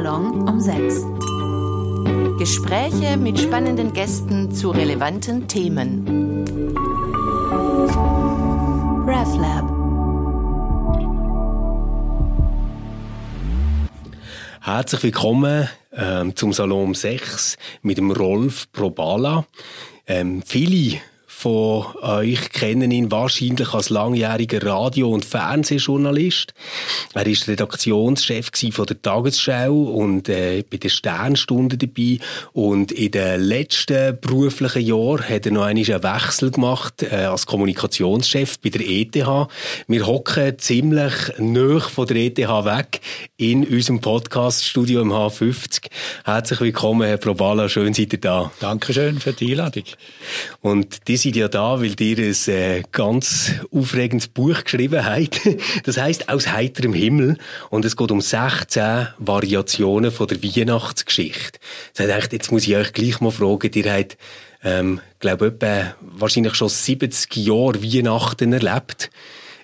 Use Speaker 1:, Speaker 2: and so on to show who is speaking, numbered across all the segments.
Speaker 1: Salon um 6. Gespräche mit spannenden Gästen zu relevanten Themen. RefLab.
Speaker 2: Herzlich willkommen ähm, zum Salon um 6 mit dem Rolf Probala. Ähm, viele von euch kennen ihn wahrscheinlich als langjähriger Radio- und Fernsehjournalist. Er ist Redaktionschef von der Tagesschau und äh, bei der Sternstunde dabei. Und in den letzten beruflichen Jahren hat er noch einen Wechsel gemacht äh, als Kommunikationschef bei der ETH. Wir hocken ziemlich nah von der ETH weg in unserem Podcaststudio im H50. Herzlich willkommen, Herr Probala. Schön, seid ihr da.
Speaker 3: Dankeschön für die Einladung.
Speaker 2: Und diese seid ja da, weil ihr ein äh, ganz aufregendes Buch geschrieben habt. Das heißt aus heiterem Himmel und es geht um 16 Variationen von der Weihnachtsgeschichte. Das heißt, jetzt muss ich euch gleich mal fragen, ihr habt, ähm, glaube etwa wahrscheinlich schon 70 Jahre Weihnachten erlebt.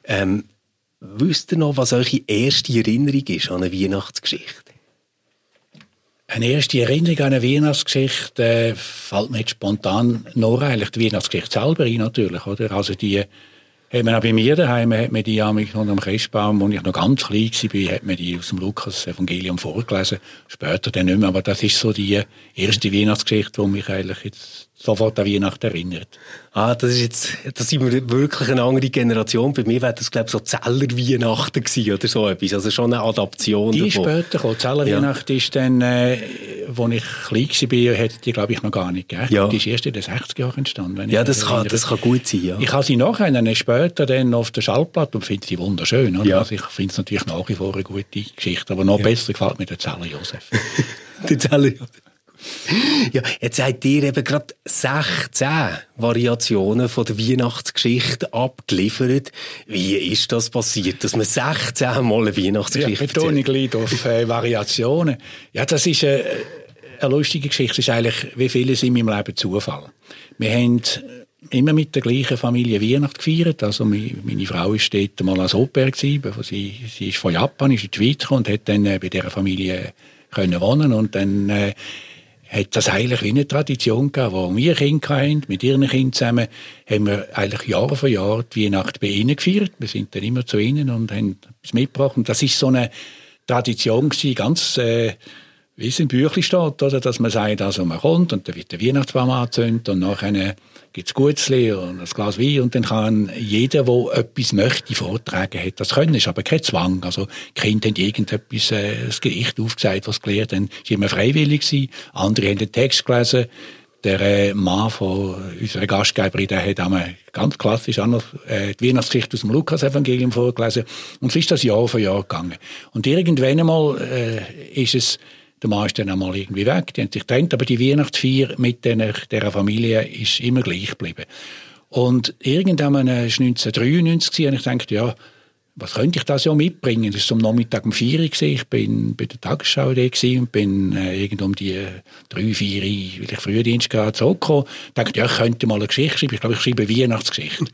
Speaker 2: Ähm, wisst ihr noch, was eure erste Erinnerung ist an eine Weihnachtsgeschichte?
Speaker 3: Eine erste Erinnerung an eine Weihnachtsgeschichte äh, fällt mir jetzt spontan noch eigentlich die Weihnachtsgeschichte selber ein, natürlich, oder? Also die hat man auch bei mir daheim, hat man die am Christbaum, als ich noch ganz klein war, hat man die aus dem Lukas-Evangelium vorgelesen. Später dann nicht mehr, aber das ist so die erste Weihnachtsgeschichte, die mich eigentlich jetzt sofort an Weihnachten erinnert.
Speaker 2: Ah, das ist jetzt, das sind wir wirklich eine andere Generation. Bei mir wäre das, glaube ich, so Zeller-Weihnachten gewesen oder so etwas. Also schon eine Adaption
Speaker 3: Die
Speaker 2: davon.
Speaker 3: ist später gekommen. Zeller-Weihnachten ja. ist dann, äh, als ich klein war, hätte die, glaube ich, noch gar nicht gegeben.
Speaker 2: Ja.
Speaker 3: Die ist erst in den 60er Jahren entstanden.
Speaker 2: ja, das kann, das kann gut sein, ja.
Speaker 3: Ich habe sie nachher, dann später dann auf der Schallplatte und finde sie wunderschön. Oder?
Speaker 2: Ja.
Speaker 3: Also ich finde es natürlich nach wie vor eine gute Geschichte, aber noch
Speaker 2: Ja.
Speaker 3: besser gefällt mir der Zeller Josef.
Speaker 2: Der Zeller. Ja, jetzt habt ihr eben gerade 16 Variationen von der Weihnachtsgeschichte abgeliefert. Wie ist das passiert, dass man 16 Mal eine
Speaker 3: Ja,
Speaker 2: Weihnachtsgeschichte
Speaker 3: Betonung liegt auf äh, Variationen. Ja, das ist äh, eine lustige Geschichte. Das ist eigentlich, wie vieles in meinem Leben Zufall. Wir haben immer mit der gleichen Familie Weihnachten gefeiert. Also meine Frau war dort mal als Au-pair, sie, sie ist von Japan, ist in die Schweiz gekommen und hat dann äh, bei dieser Familie können wohnen und dann äh, hat das eigentlich wie eine Tradition gegeben, wo wir Kinder hatten, mit ihren Kindern zusammen, haben wir eigentlich Jahr für Jahr die Weihnacht bei ihnen gefeiert. Wir sind dann immer zu ihnen und haben etwas mitgebracht. Und das ist so eine Tradition gewesen, ganz, äh, wie es im Büchlein steht, oder? dass man sagt, also man kommt und dann wird der Weihnachtsbaum angezündet und nachher gibt's Gutzli und ein Glas Wein und dann kann jeder, der etwas möchte, vortragen, hat das können. ist aber kein Zwang. Also die Kinder haben irgendetwas, äh, das Gericht aufgezeigt, was gelernt haben. Es war immer freiwillig. Gewesen. Andere haben den Text gelesen. Der äh, Mann von unserer Gastgeberin, der hat einmal ganz klassisch auch noch äh, die Weihnachtsgeschichte aus dem Lukas-Evangelium vorgelesen. Und so ist das Jahr für Jahr gegangen. Und irgendwann einmal äh, ist es der Mann ist dann einmal irgendwie weg, die haben sich getrennt, aber die Weihnachtsfeier mit dieser, Familie ist immer gleich geblieben. Und irgendwann war es 1993 und ich dachte, ja, was könnte ich das ja mitbringen? Das war am Nachmittag um 4 Uhr, ich bin bei der Tagesschau da und bin äh, um die äh, 3, 4 Uhr, weil ich Frühdienst gerade zurückgekommen. Ich dachte, ja, ich könnte mal eine Geschichte schreiben. Ich glaube, ich schreibe eine Weihnachtsgeschichte.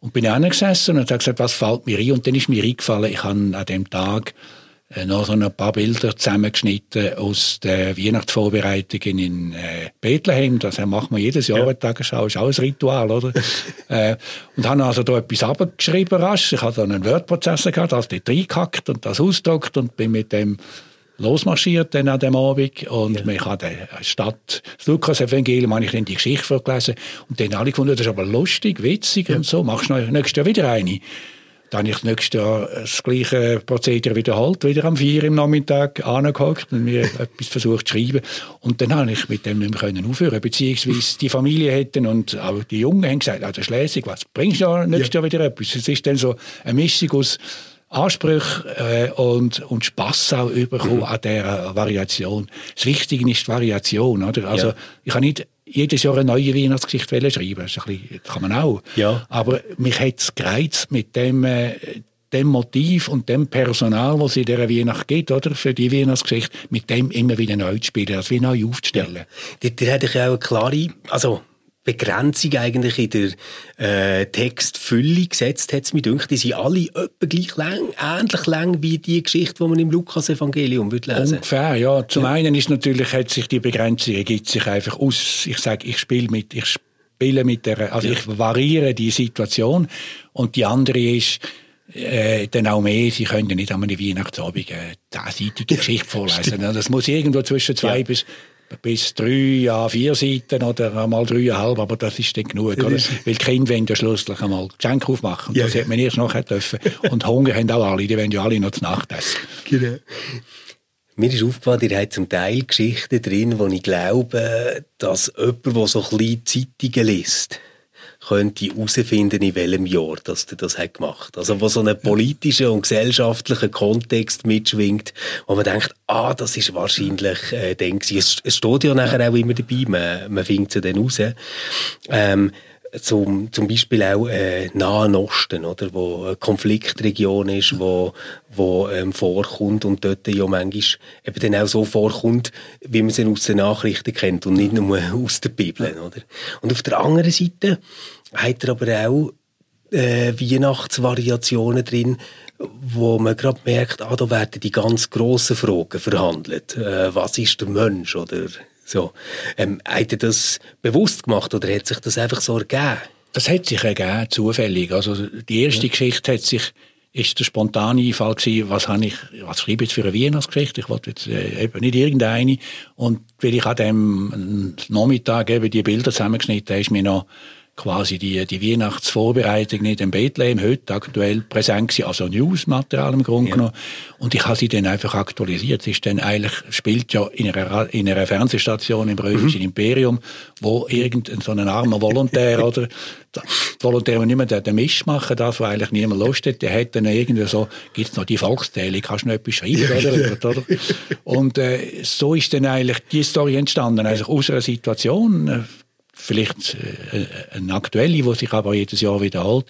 Speaker 3: Und bin angesessen und habe gesagt, was fällt mir ein? Und dann ist mir eingefallen, ich habe an dem Tag äh, noch so ein paar Bilder zusammengeschnitten aus der Weihnachtsvorbereitungen in äh, Bethlehem. Das machen wir jedes Jahr, ja. Tagesschau, ist auch ein Ritual, oder? äh, und habe also da etwas abgeschrieben rasch. Ich hatte dann einen Wordprozessor gehabt, das dort reingehackt und das ausgedruckt und bin mit dem losmarschiert dann an dem Abend und ja. ich habe der Stadt das Lukas-Evangelium habe ich dann die Geschichte vorgelesen und dann alle gefunden, das ist aber lustig, witzig ja. und so, machst du nächstes Jahr wieder eine. Dann habe ich nächstes Jahr das gleiche Prozedere wiederholt, wieder am 4 im Nachmittag angehockt und mir etwas versucht zu schreiben. Und dann habe ich mit dem nicht mehr können aufhören beziehungsweise die Familie hätten und auch die Jungen haben gesagt, ah, das ist lässig, was bringst du ja nächstes ja. Jahr wieder etwas? Es ist dann so eine Mischung aus Ansprüche äh, und, und Spass auch überkommen mhm. an dieser Variation. Das Wichtige ist die Variation, oder? Also, ja. ich habe nicht jedes Jahr eine neue Weihnachtsgeschichte schreiben. Das, bisschen, das kann man auch.
Speaker 2: Ja.
Speaker 3: Aber mich hat es gereizt mit dem, äh, dem Motiv und dem Personal, das es in dieser Weihnacht gibt, oder? Für die Weihnachtsgeschichte, mit dem immer wieder neu zu spielen, das wie neu aufzustellen.
Speaker 2: Ja. Der hätte ich auch eine klare, also, Begrenzung eigentlich in der äh, Textfülle gesetzt hat, mir dünkt, die sind alle etwa gleich lang, ähnlich lang wie die Geschichte, die man im Lukas-Evangelium lesen
Speaker 3: Ungefähr, ja. Zum ja. einen ist natürlich, hat sich die Begrenzung ergibt sich einfach aus, ich sage, ich spiele mit, ich spiele mit der, also ja. ich variiere die Situation und die andere ist, äh, dann auch mehr, sie können nicht an einem Weihnachtsabend eine zehnsseitige Geschichte vorlesen. Das muss irgendwo zwischen zwei ja. bis bis drei, ja, vier Seiten oder einmal dreieinhalb, aber das ist dann genug, oder? Weil die Kinder wollen ja schlusslich einmal Geschenke aufmachen. Ja. Das hätte man erst nachher dürfen. Und Hunger haben auch alle, die wollen ja alle noch zu Nacht essen. Genau.
Speaker 2: Mir ist aufgefallen, ihr habt zum Teil Geschichten drin, wo ich glaube, dass jemand, der so kleine Zeitungen liest, könnte herausfinden, in welchem Jahr dass der das hat gemacht Also wo so ein politischer und gesellschaftlicher Kontext mitschwingt, wo man denkt, ah, das ist wahrscheinlich äh, dann Es, es steht ja nachher auch immer dabei, man, man findet sie dann raus. Ähm, zum, zum Beispiel auch äh, Nahen Osten, oder, wo eine Konfliktregion ist, wo, wo ähm, vorkommt und dort ja manchmal eben dann auch so vorkommt, wie man sie aus den Nachrichten kennt und nicht nur aus der Bibel. Oder? Und auf der anderen Seite hat er aber auch äh, Weihnachtsvariationen drin, wo man gerade merkt, ah, da werden die ganz grossen Fragen verhandelt. Äh, was ist der Mensch oder so. Ähm, hat er das bewusst gemacht oder hat sich das einfach so ergeben?
Speaker 3: Das hat sich ergeben, zufällig. Also die erste ja. Geschichte hat sich ist der spontane Einfall gewesen, was habe ich, was schreibe ich jetzt für eine Weihnachtsgeschichte? Ich wollte jetzt äh, eben nicht irgendeine. Und weil ich an dem Nachmittag eben die Bilder zusammengeschnitten habe, ist mir noch quasi die, die Weihnachtsvorbereitung in Bethlehem heute aktuell präsent gewesen, also Newsmaterial im Grunde ja. genommen. Und ich habe sie dann einfach aktualisiert. Sie ist dann eigentlich, spielt ja in einer, in einer Fernsehstation im Römischen mhm. Imperium, wo irgendein so ein armer Volontär oder Volontär, der nicht mehr den, Misch machen darf, weil eigentlich niemand Lust hat, der hat dann irgendwie so, gibt's noch die Volkszählung, kannst du noch etwas schreiben, oder? oder? Und äh, so ist dann eigentlich die Story entstanden, also aus einer Situation, äh, vielleicht äh, eine aktuelle, die sich aber jedes Jahr wiederholt.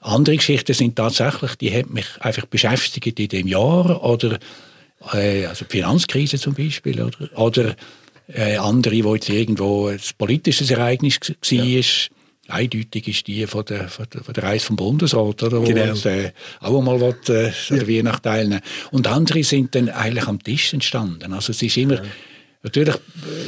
Speaker 3: Andere Geschichten sind tatsächlich, die haben mich einfach beschäftigt in dem Jahr oder äh, also die Finanzkrise zum Beispiel oder, oder äh, andere, wo jetzt irgendwo ein politisches Ereignis war. Ja. Eindeutig ist die von der, von der, von der Reise vom Bundesrat, oder? Wo genau. jetzt, äh, auch mal will, äh, ja. Weihnacht teilnehmen. Und andere sind dann eigentlich am Tisch entstanden. Also es ist immer, ja Natürlich,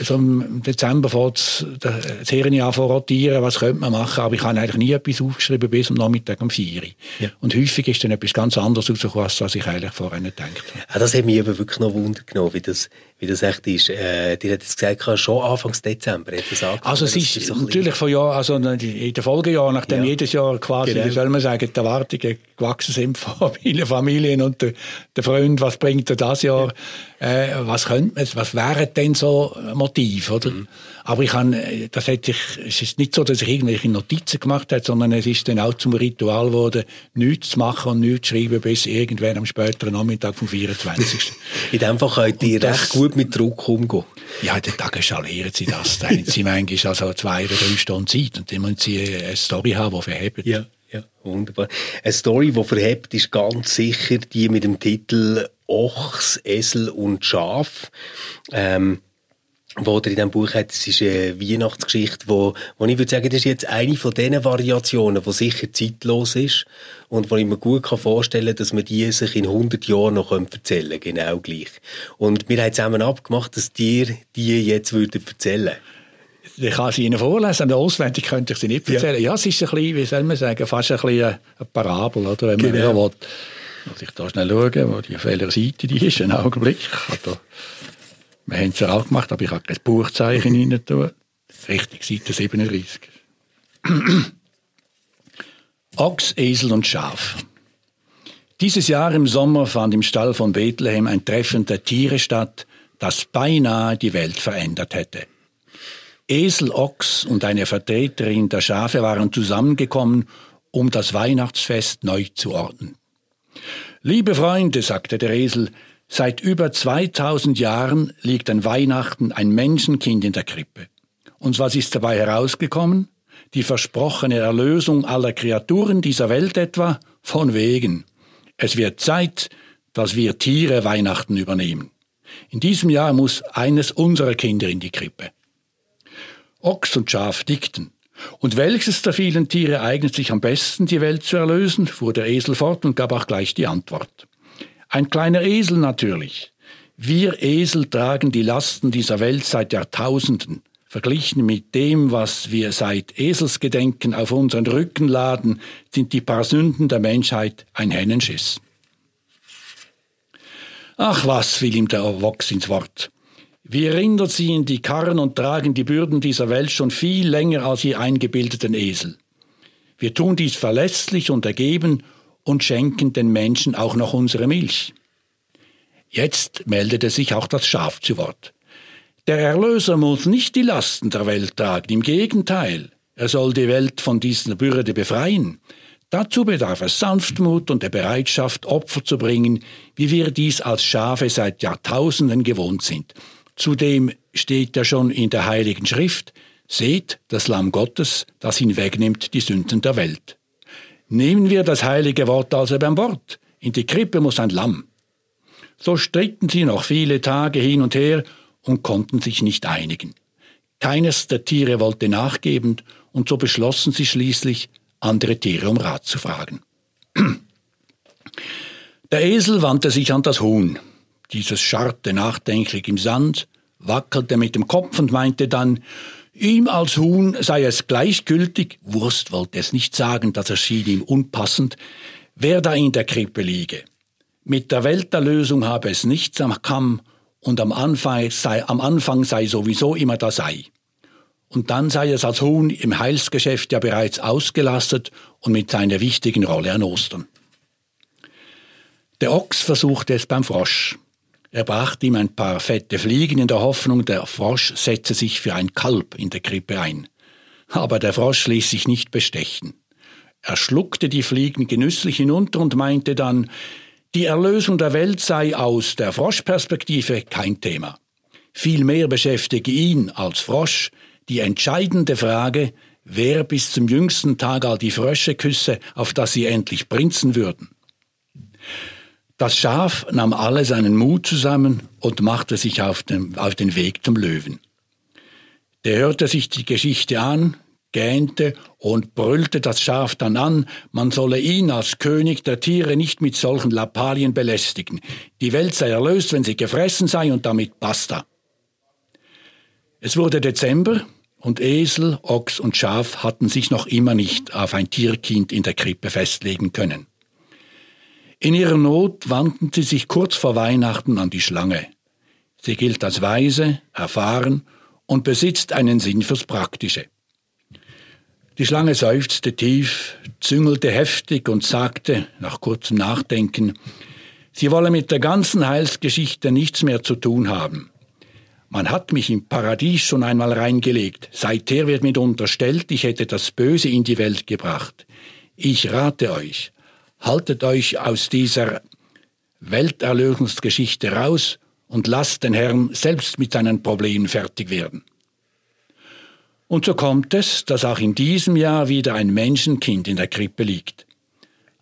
Speaker 3: so im Dezember fängt das Hirn an rotieren, was könnte man machen, aber ich habe eigentlich nie etwas aufgeschrieben bis am Nachmittag um 4 Uhr. Ja. Und häufig ist dann etwas ganz anderes rausgekommen, als ich eigentlich vorher nicht gedacht habe.
Speaker 2: Ja, das hat mich eben wirklich noch Wunder genommen, wie das, wie das echt ist. Äh, dir hat es gesagt, schon Anfang Dezember hat das
Speaker 3: angefangen. Also es ist so natürlich von Jahr, also in den Folgejahren, nachdem ja. jedes Jahr quasi, genau. wie soll man sagen, die Erwartungen gewachsen sind von vielen Familien und der, der Freund, was bringt er das Jahr, ja. äh, was könnte man, was wäre denn so Motiv, oder? Mhm. Aber ich habe, das hat sich, es ist nicht so, dass ich irgendwelche Notizen gemacht habe, sondern es ist dann auch zum Ritual geworden, nichts zu machen und nichts zu schreiben bis irgendwann am späteren Nachmittag vom 24.
Speaker 2: In dem Fall könnt ihr recht gut mit Druck umgehen.
Speaker 3: Ja, in den Tagen schalieren sie das. Dann haben sie manchmal also zwei oder drei Stunden Zeit und dann müssen sie eine Story haben, die verhebt.
Speaker 2: Ja. Ja, wunderbar. Eine Story, die verhebt, ist ganz sicher die mit dem Titel Ochs, Esel und Schaf. Ähm, wo er in diesem Buch hat, das ist eine Weihnachtsgeschichte, wo, wo ich würde sagen, das ist jetzt eine von diesen Variationen, die sicher zeitlos ist und wo ich mir gut vorstellen kann, dass man die sich in 100 Jahren noch erzählen können, genau gleich. Und wir haben zusammen abgemacht, dass dir die jetzt würden erzählen
Speaker 3: ich kann sie Ihnen vorlesen, auswendig könnte ich sie nicht erzählen. Ja, ja es ist ein bisschen, wie soll man sagen, fast ein bisschen eine Parabel, oder? Wenn man genau. will. Muss ich da schnell schauen, wo die auf welcher Seite die ist, einen Augenblick. Wir haben es ja auch gemacht, aber ich habe kein Buchzeichen rein. Richtig, Seite 37. Ochs, Esel und Schaf. Dieses Jahr im Sommer fand im Stall von Bethlehem ein Treffen der Tiere statt, das beinahe die Welt verändert hätte. Esel, Ochs und eine Vertreterin der Schafe waren zusammengekommen, um das Weihnachtsfest neu zu ordnen. Liebe Freunde, sagte der Esel, Seit über 2000 Jahren liegt an Weihnachten ein Menschenkind in der Krippe. Und was ist dabei herausgekommen? Die versprochene Erlösung aller Kreaturen dieser Welt etwa? Von wegen. Es wird Zeit, dass wir Tiere Weihnachten übernehmen. In diesem Jahr muss eines unserer Kinder in die Krippe. Ochs und Schaf dickten. Und welches der vielen Tiere eignet sich am besten, die Welt zu erlösen? fuhr der Esel fort und gab auch gleich die Antwort. Ein kleiner Esel natürlich. Wir Esel tragen die Lasten dieser Welt seit Jahrtausenden. Verglichen mit dem, was wir seit Eselsgedenken auf unseren Rücken laden, sind die paar Sünden der Menschheit ein Hennenschiss. Ach was, fiel ihm der Vox ins Wort. Wir Rinder ziehen die Karren und tragen die Bürden dieser Welt schon viel länger als ihr eingebildeten Esel. Wir tun dies verlässlich und ergeben und schenken den Menschen auch noch unsere Milch. Jetzt meldete sich auch das Schaf zu Wort. Der Erlöser muss nicht die Lasten der Welt tragen, im Gegenteil, er soll die Welt von dieser Bürde befreien. Dazu bedarf es Sanftmut und der Bereitschaft, Opfer zu bringen, wie wir dies als Schafe seit Jahrtausenden gewohnt sind. Zudem steht ja schon in der Heiligen Schrift, seht das Lamm Gottes, das hinwegnimmt die Sünden der Welt. Nehmen wir das heilige Wort also beim Wort. In die Krippe muss ein Lamm. So stritten sie noch viele Tage hin und her und konnten sich nicht einigen. Keines der Tiere wollte nachgeben, und so beschlossen sie schließlich, andere Tiere um Rat zu fragen. Der Esel wandte sich an das Huhn. Dieses scharrte nachdenklich im Sand, wackelte mit dem Kopf und meinte dann, ihm als Huhn sei es gleichgültig, Wurst wollte es nicht sagen, das erschien ihm unpassend, wer da in der Krippe liege. Mit der Welterlösung habe es nichts am Kamm und am Anfang sei, am Anfang sei sowieso immer das Ei. Und dann sei es als Huhn im Heilsgeschäft ja bereits ausgelastet und mit seiner wichtigen Rolle an Ostern. Der Ochs versuchte es beim Frosch. Er brachte ihm ein paar fette Fliegen in der Hoffnung, der Frosch setze sich für ein Kalb in der Krippe ein. Aber der Frosch ließ sich nicht bestechen. Er schluckte die Fliegen genüsslich hinunter und meinte dann, die Erlösung der Welt sei aus der Froschperspektive kein Thema. Vielmehr beschäftige ihn als Frosch die entscheidende Frage, wer bis zum jüngsten Tag all die Frösche küsse, auf dass sie endlich prinzen würden. Das Schaf nahm alle seinen Mut zusammen und machte sich auf den, auf den Weg zum Löwen. Der hörte sich die Geschichte an, gähnte und brüllte das Schaf dann an, man solle ihn als König der Tiere nicht mit solchen Lappalien belästigen. Die Welt sei erlöst, wenn sie gefressen sei und damit basta. Es wurde Dezember und Esel, Ochs und Schaf hatten sich noch immer nicht auf ein Tierkind in der Krippe festlegen können. In ihrer Not wandten sie sich kurz vor Weihnachten an die Schlange. Sie gilt als weise, erfahren und besitzt einen Sinn fürs Praktische. Die Schlange seufzte tief, züngelte heftig und sagte, nach kurzem Nachdenken, sie wolle mit der ganzen Heilsgeschichte nichts mehr zu tun haben. Man hat mich im Paradies schon einmal reingelegt. Seither wird mir unterstellt, ich hätte das Böse in die Welt gebracht. Ich rate euch, haltet euch aus dieser Welterlösungsgeschichte raus und lasst den Herrn selbst mit seinen Problemen fertig werden. Und so kommt es, dass auch in diesem Jahr wieder ein Menschenkind in der Krippe liegt.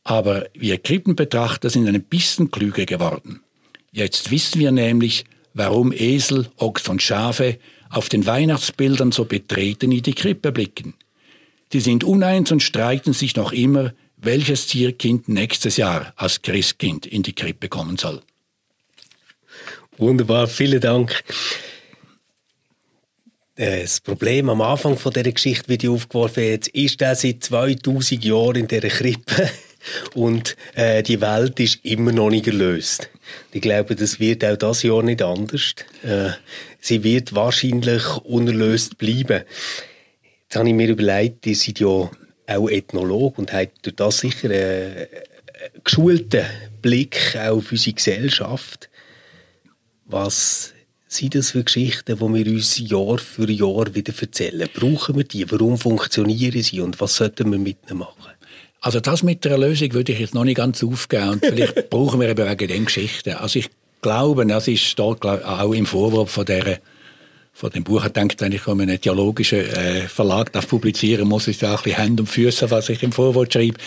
Speaker 3: Aber wir Krippenbetrachter sind ein bisschen klüger geworden. Jetzt wissen wir nämlich, warum Esel, Ochs und Schafe auf den Weihnachtsbildern so betreten in die Krippe blicken. Sie sind uneins und streiten sich noch immer, welches Tierkind nächstes Jahr als Christkind in die Krippe kommen soll.
Speaker 2: Wunderbar, vielen Dank. Das Problem am Anfang von dieser Geschichte wird aufgeworfen, jetzt ist er seit 2000 Jahren in dieser Krippe und äh, die Welt ist immer noch nicht erlöst. Ich glaube, das wird auch das Jahr nicht anders. Äh, sie wird wahrscheinlich unerlöst bleiben. Jetzt habe ich mir überlegt, ihr seid ja auch Ethnolog und hat durch das sicher einen geschulten Blick auf unsere Gesellschaft. Was sind das für Geschichten, die wir uns Jahr für Jahr wieder erzählen? Brauchen wir die? Warum funktionieren sie und was sollten wir mit ihnen machen?
Speaker 3: Also das mit der Erlösung würde ich jetzt noch nicht ganz aufgeben und vielleicht brauchen wir eben wegen den Geschichten. Also ich glaube, das ist dort auch im Vorwort von dieser von dem Buch denkt, wenn ich um einen theologischen äh, Verlag darf publizieren muss ich da ein bisschen Hände und Füße, was ich im Vorwort schreibe.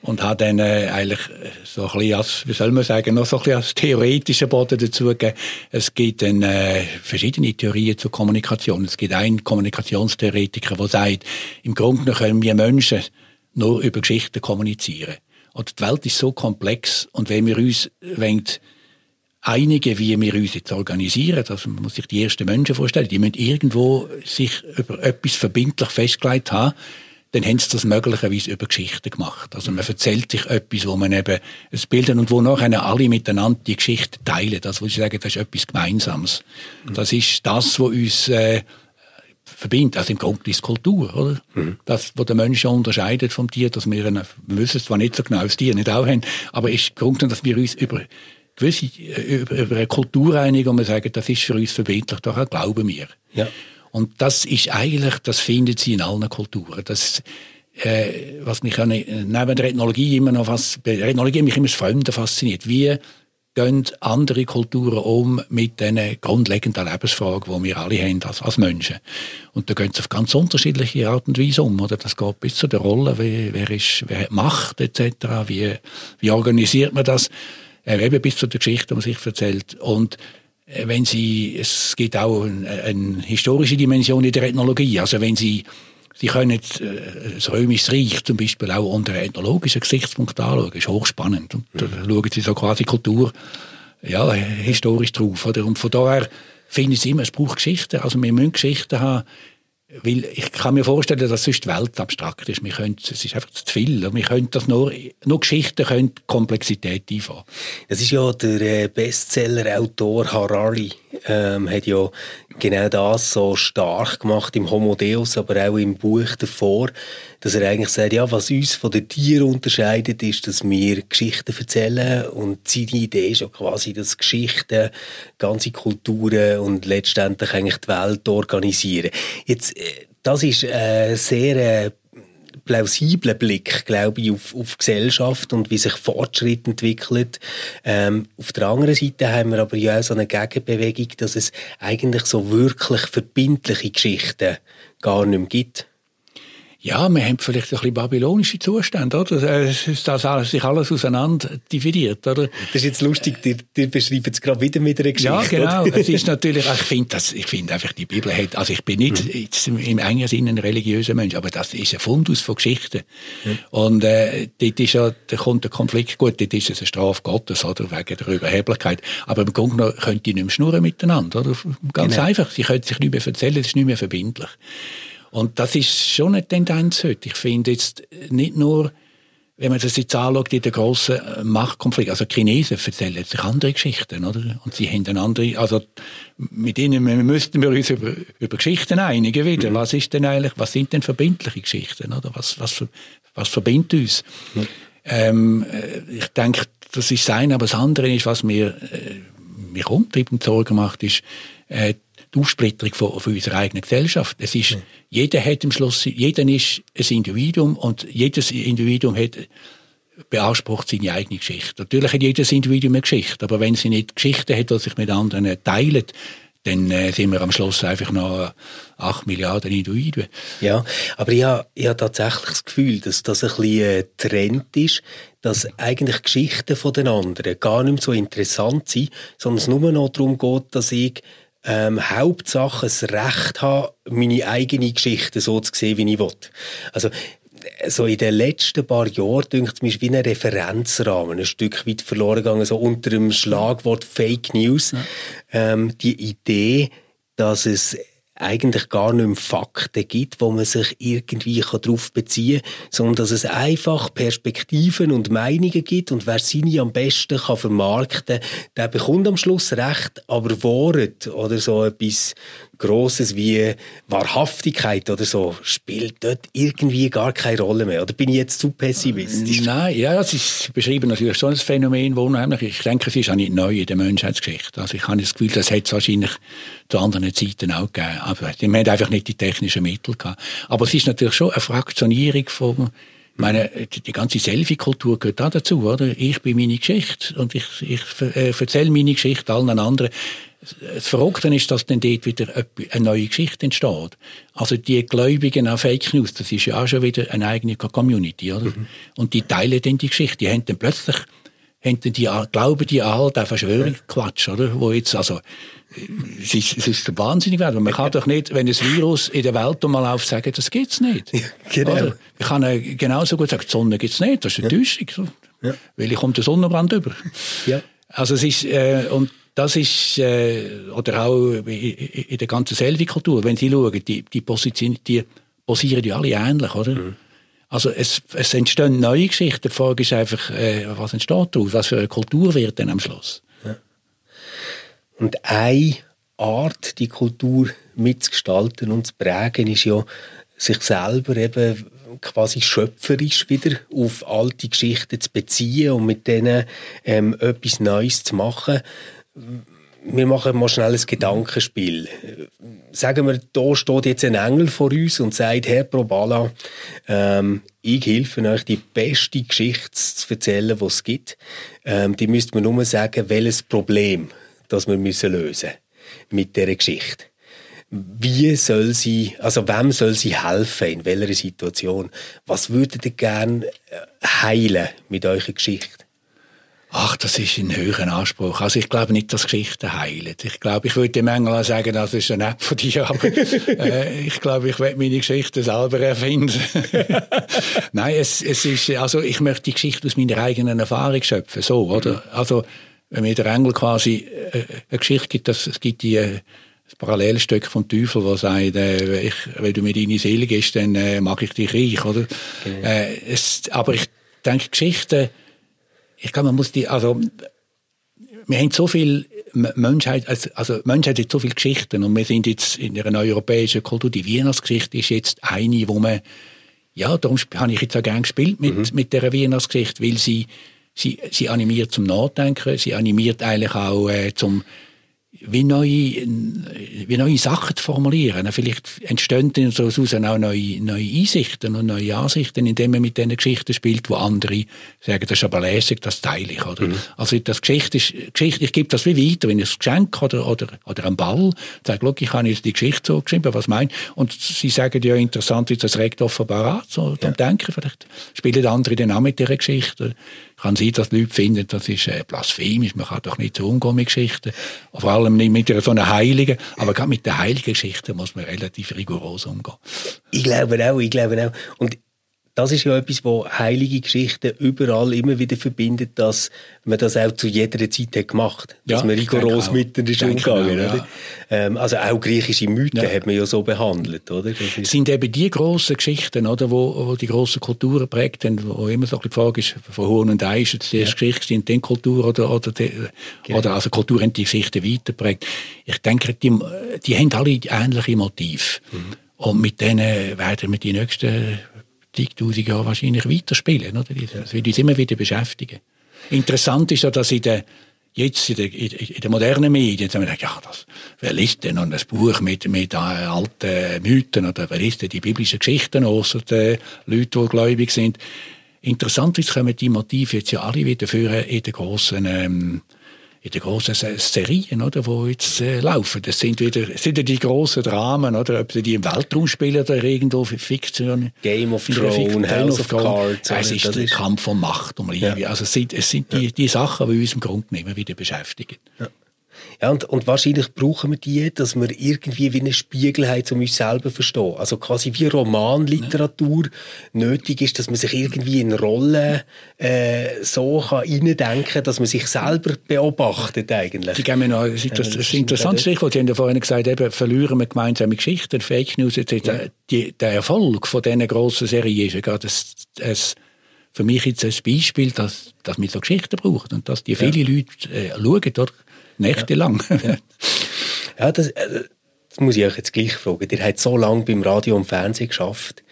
Speaker 3: Und habe dann äh, eigentlich so ein bisschen als, wie soll man sagen, noch so ein bisschen als theoretischen Boden dazugegeben. Es gibt dann äh, verschiedene Theorien zur Kommunikation. Es gibt einen Kommunikationstheoretiker, der sagt, im Grunde können wir Menschen nur über Geschichten kommunizieren. Und die Welt ist so komplex und wenn wir uns wenn einige, wie wir uns jetzt organisieren, also man muss sich die ersten Menschen vorstellen, die müssen irgendwo sich über etwas verbindlich festgelegt haben, dann haben sie das möglicherweise über Geschichten gemacht. Also man erzählt sich etwas, wo man eben es bildet und wo nachher alle miteinander die Geschichte teilen. Also wo sie sagen, das ist etwas Gemeinsames. Mhm. Das ist das, was uns äh, verbindet. Also im Grunde ist Kultur, oder? Mhm. Das, was der Mensch unterscheidet vom Tier, dass wir, wir wissen zwar nicht so genau, das Tier nicht auch haben, aber ist im Grunde, dass wir uns über gewisse, über, über eine Kultur einigen und wir sagen, das ist für uns verbindlich, daran glauben wir. Ja. Und das ist eigentlich, das findet sie in allen Kulturen. Das, äh, was mich neben der Ethnologie immer noch was, Ethnologie mich immer das Fremde fasziniert. Wie gehen andere Kulturen um mit den grundlegenden Lebensfragen, die wir alle haben als, als Menschen. Und da gehen sie auf ganz unterschiedliche Art und Weise um. Oder? Das geht bis zu der Rolle, wie, wer, ist, wer hat Macht etc., wie, wie organisiert man das äh, eben bis zu der Geschichte, die man sich erzählt. Und äh, wenn Sie, es gibt auch eine, eine, historische Dimension in der Ethnologie. Also wenn Sie, Sie können äh, das Römische Reich zum Beispiel auch unter ethnologischen Gesichtspunkt anschauen, das ist hochspannend. Und da mhm. schauen Sie so quasi Kultur, ja, historisch drauf. Oder? Und von daher finde ich immer, es braucht Geschichten. Also wir müssen Geschichten haben, weil ich kann mir vorstellen, dass sonst die Welt abstrakt ist. Wir können, es ist einfach zu viel. Wir können das nur, nur Geschichten können Komplexität einfahren.
Speaker 2: Das ist ja der äh, Bestseller-Autor Harari, ähm, hat ja genau das so stark gemacht im Homo Deus, aber auch im Buch davor, dass er eigentlich sagt, ja, was uns von den Tieren unterscheidet, ist, dass wir Geschichten erzählen und seine Idee ist ja quasi, dass Geschichten ganze Kulturen und letztendlich eigentlich die Welt organisieren. Jetzt, äh, das ist ein sehr plausibler Blick, glaube ich, auf, auf Gesellschaft und wie sich Fortschritt entwickelt. Ähm, auf der anderen Seite haben wir aber ja auch so eine Gegenbewegung, dass es eigentlich so wirklich verbindliche Geschichten gar nicht mehr gibt.
Speaker 3: Ja, wir haben vielleicht ein bisschen babylonische Zustände, oder? Es ist das alles, sich alles auseinander dividiert, oder?
Speaker 2: Das ist jetzt lustig, ihr, ihr beschreibt es gerade wieder mit einer Geschichte.
Speaker 3: Ja, genau. Oder? es ist natürlich, ich finde das, ich finde einfach, die Bibel hat, also ich bin nicht mhm. jetzt im engen Sinne ein religiöser Mensch, aber das ist ein Fundus von Geschichten. Mhm. Und, äh, dort ist ja, da kommt der Konflikt, gut, dort ist es eine Strafe Gottes, oder? Wegen der Überheblichkeit. Aber im Grunde genommen können die nicht mehr schnurren miteinander, oder? Ganz genau. einfach. Sie können sich nicht mehr erzählen, es ist nicht mehr verbindlich. Und das ist schon eine Tendenz heute. Ich finde jetzt nicht nur, wenn man das jetzt anschaut, in den grossen äh, Machtkonflikten, also die Chinesen erzählen sich andere Geschichten, oder? Und sie haben eine andere, also mit ihnen müssten wir uns über, über Geschichten einigen wieder. Mhm. Was ist denn eigentlich, was sind denn verbindliche Geschichten, oder? Was, was, was verbindet uns? Mhm. Ähm, äh, ich denke, das ist sein, aber das andere ist, was mir, äh, mich umtriebend Sorgen macht, ist, äh, die Aufsplitterung von, von unserer eigenen Gesellschaft. Es ist, mhm. jeder hat im Schluss, jeder ist ein Individuum und jedes Individuum hat beansprucht seine eigene Geschichte. Natürlich hat jedes Individuum eine Geschichte, aber wenn sie nicht Geschichte hat, die sich mit anderen teilt, dann äh, sind wir am Schluss einfach noch 8 Milliarden Individuen.
Speaker 2: Ja, aber ich habe, ich habe tatsächlich das Gefühl, dass das ein bisschen Trend ist, dass eigentlich Geschichten von den anderen gar nicht mehr so interessant sind, sondern es nur noch darum geht, dass ich ähm, Hauptsache das Recht habe, meine eigene Geschichte so zu sehen, wie ich will. Also, so in den letzten paar Jahren, denke ich, ist wie ein Referenzrahmen ein Stück weit verloren gegangen, so unter dem Schlagwort Fake News. Ja. Ähm, die Idee, dass es eigentlich gar nicht mehr Fakten gibt, wo man sich irgendwie darauf beziehen kann, sondern dass es einfach Perspektiven und Meinungen gibt und wer seine am besten kann vermarkten kann, der bekommt am Schluss recht, aber Wort oder so etwas Grosses wie Wahrhaftigkeit oder so spielt dort irgendwie gar keine Rolle mehr. Oder bin ich jetzt zu pessimistisch?
Speaker 3: Nein, ja, Sie beschreiben natürlich schon ein Phänomen, wo unheimlich, ich denke, es ist auch nicht neu in der Menschheitsgeschichte. Also ich habe das Gefühl, das hätte es wahrscheinlich zu anderen Zeiten auch gegeben. Aber die haben einfach nicht die technischen Mittel gehabt. Aber es ist natürlich schon eine Fraktionierung von ich meine, die ganze Selfie-Kultur gehört auch dazu, oder? Ich bin meine Geschichte und ich, ich äh, erzähle meine Geschichte allen anderen. Das Verrückte ist, dass dann dort wieder eine neue Geschichte entsteht. Also die Gläubigen an Fake News, das ist ja auch schon wieder eine eigene Community, oder? Mhm. Und die teilen dann die Geschichte. Die haben dann plötzlich, haben dann die, glauben die an halt Verschwörungsquatsch, oder? Wo jetzt, also, es ist, es ist wahnsinnig wert. Man kann doch nicht, wenn ein Virus in der Welt mal auf sagen, das gibt's nicht. Ja, genau. Oder? Ich kann genauso gut sagen, die Sonne gibt's nicht. Das ist eine ja. Täuschung. Ja. Weil ich kommt der Sonnenbrand über. Ja. Also es ist, äh, und das ist, äh, oder auch in der ganzen Selfie-Kultur, wenn Sie schauen, die, die, Position, die posieren ja alle ähnlich, oder? Mhm. Also es, es entstehen neue Geschichten. Die Frage ist einfach, äh, was entsteht daraus? Was für eine Kultur wird denn am Schluss? Ja.
Speaker 2: Und eine Art, die Kultur mitzugestalten und zu prägen, ist ja, sich selber eben quasi schöpferisch wieder auf alte Geschichten zu beziehen und mit denen ähm, etwas Neues zu machen wir machen mal schnell ein Gedankenspiel. Sagen wir, da steht jetzt ein Engel vor uns und sagt, Herr Probala, ähm, ich helfe euch, die beste Geschichte zu erzählen, die es gibt. Ähm, die müsste man nur sagen, welches Problem das wir müssen lösen mit dieser Geschichte. Wie soll sie, also wem soll sie helfen, in welcher Situation? Was würdet ihr gerne heilen mit eurer Geschichte?
Speaker 3: Ach, das ist ein höherer Anspruch. Also ich glaube nicht, dass Geschichten heilen. Ich glaube, ich würde dem Engel sagen, das ist ein App von dir, aber äh, ich glaube, ich werde meine Geschichte selber erfinden. Nein, es, es ist, also ich möchte die Geschichte aus meiner eigenen Erfahrung schöpfen, so, oder? Mhm. Also, wenn mir der Engel quasi äh, eine Geschichte gibt, dass, es gibt die, äh, das Parallelstück vom Teufel, wo sagt, äh, ich, wenn du mir deine Seele gibst, dann äh, mag ich dich reich, oder? Okay. Äh, es, aber ich denke, Geschichten, ich glaube, man muss die, also, wir haben so viel Menschheit, also, Menschheit hat so viele Geschichten und wir sind jetzt in einer europäischen Kultur, die Weihnachtsgeschichte ist jetzt eine, wo man, ja, darum habe ich jetzt auch gerne gespielt mit, mhm. mit der Weihnachtsgeschichte, weil sie, sie, sie animiert zum Nachdenken, sie animiert eigentlich auch äh, zum, wie neue, wie neue Sachen zu formulieren. Vielleicht entstehen dann so daraus auch neue, neue Einsichten und neue Ansichten, indem man mit diesen Geschichten spielt, wo andere sagen, das ist aber lässig, das teile ich. Oder? Mhm. Also das Geschichte ist, Geschichte, ich gebe das wie weiter, wenn ich ein Geschenk oder, oder, oder ein Ball sage, schau, ich habe jetzt die Geschichte so geschrieben, was mein Und sie sagen ja, interessant ist, das regt offenbar an, so ja. Denken. Vielleicht spielen andere dann auch mit dieser Geschichte kann sein, dass Leute finden, das ist äh, blasphemisch, man kann doch nicht so umgehen mit Geschichten. Vor allem nicht mit so einer Heiligen, aber gerade mit der heiligen Geschichte muss man relativ rigoros umgehen.
Speaker 2: Ich glaube auch, ich glaube auch. Und das ist ja etwas, wo heilige Geschichten überall immer wieder verbindet, dass man das auch zu jeder Zeit hat gemacht, dass ja, man rigoros miteinander ist umgegangen, ja. ähm, also auch griechische Mythen ja. hat man ja so behandelt, oder?
Speaker 3: Das sind eben die grossen Geschichten, oder, wo, wo die grossen Kulturen prägt haben, wo immer so die Frage ist, von Hohen und Eis, ist die erste Geschichte sind die Kultur oder, oder, die, genau. oder also Kultur haben die Geschichten weiterprägt. Ich denke, die, die haben alle ähnliche Motive. Mhm. Und mit denen werden wir die nächsten zigtausend Jahre wahrscheinlich weiterspielen. Oder? Das wird uns immer wieder beschäftigen. Interessant ist ja, dass in der, jetzt in der, in der modernen Medien, sagen wir, ja, das, wer liest denn noch ein Buch mit, mit äh, alten Mythen oder wer liest denn die biblischen Geschichten außer den Leuten, die gläubig sind? Interessant ist, kommen die Motive jetzt ja alle wieder führen in den grossen, ähm, in den grossen Serien, oder, die jetzt äh, laufen. Das sind wieder, das sind die grossen Dramen, oder, ob die im Weltraum spielen oder irgendwo Fiktion.
Speaker 2: Game of Thrones, House of Cards.
Speaker 3: Es ist der Kampf um Macht, um Liebe. Ja. Also es sind, es sind die, die Sachen, die uns im Grunde immer wieder beschäftigen.
Speaker 2: Ja. Ja, und, und wahrscheinlich brauchen wir die, dass wir irgendwie wie eine Spiegel haben, um uns selber zu verstehen. Also quasi wie Romanliteratur ja. nötig ist, dass man sich irgendwie in Rollen äh, so kann reindenken kann, dass man sich selber beobachtet eigentlich.
Speaker 3: Sie geben mir noch, das, das ist ein interessantes Stichwort. Sie haben ja vorhin gesagt, eben, verlieren wir gemeinsame Geschichten, Fake News etc. Ja. Die, der Erfolg von diesen grossen Serien ist ja gerade das, das für mich jetzt ein Beispiel, dass, dass wir so Geschichten brauchen und dass die viele ja. Leute äh, schauen, oder? Nächtelang.
Speaker 2: Ja, ja das, äh, das, muss ich euch jetzt gleich fragen. Ihr habt so lange beim Radio und Fernsehen geschafft,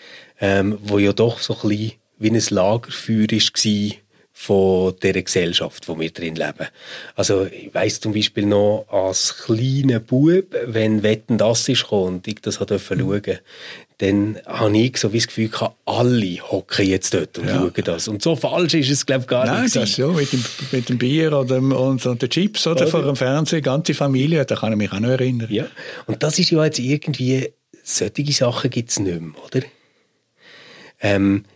Speaker 2: ähm, wo ja doch so ein bisschen wie ein Lagerfeuer war von der Gesellschaft, wo wir drin leben. Also ich weiss zum Beispiel noch als kleiner Bub, wenn Wetten das ist und ich das durfte mhm. schauen, dann habe ich so wie das Gefühl gehabt, alle hocken jetzt dort und ja. schauen das. Und so falsch ist es, glaube ich, gar
Speaker 3: Nein,
Speaker 2: nicht.
Speaker 3: Nein, das ja, mit dem, mit dem Bier oder und, und den Chips oder, oder vor dem Fernsehen, ganze Familie, da kann ich mich auch noch erinnern.
Speaker 2: Ja, und das ist ja jetzt irgendwie, solche Sachen gibt es nicht mehr, oder? Ähm,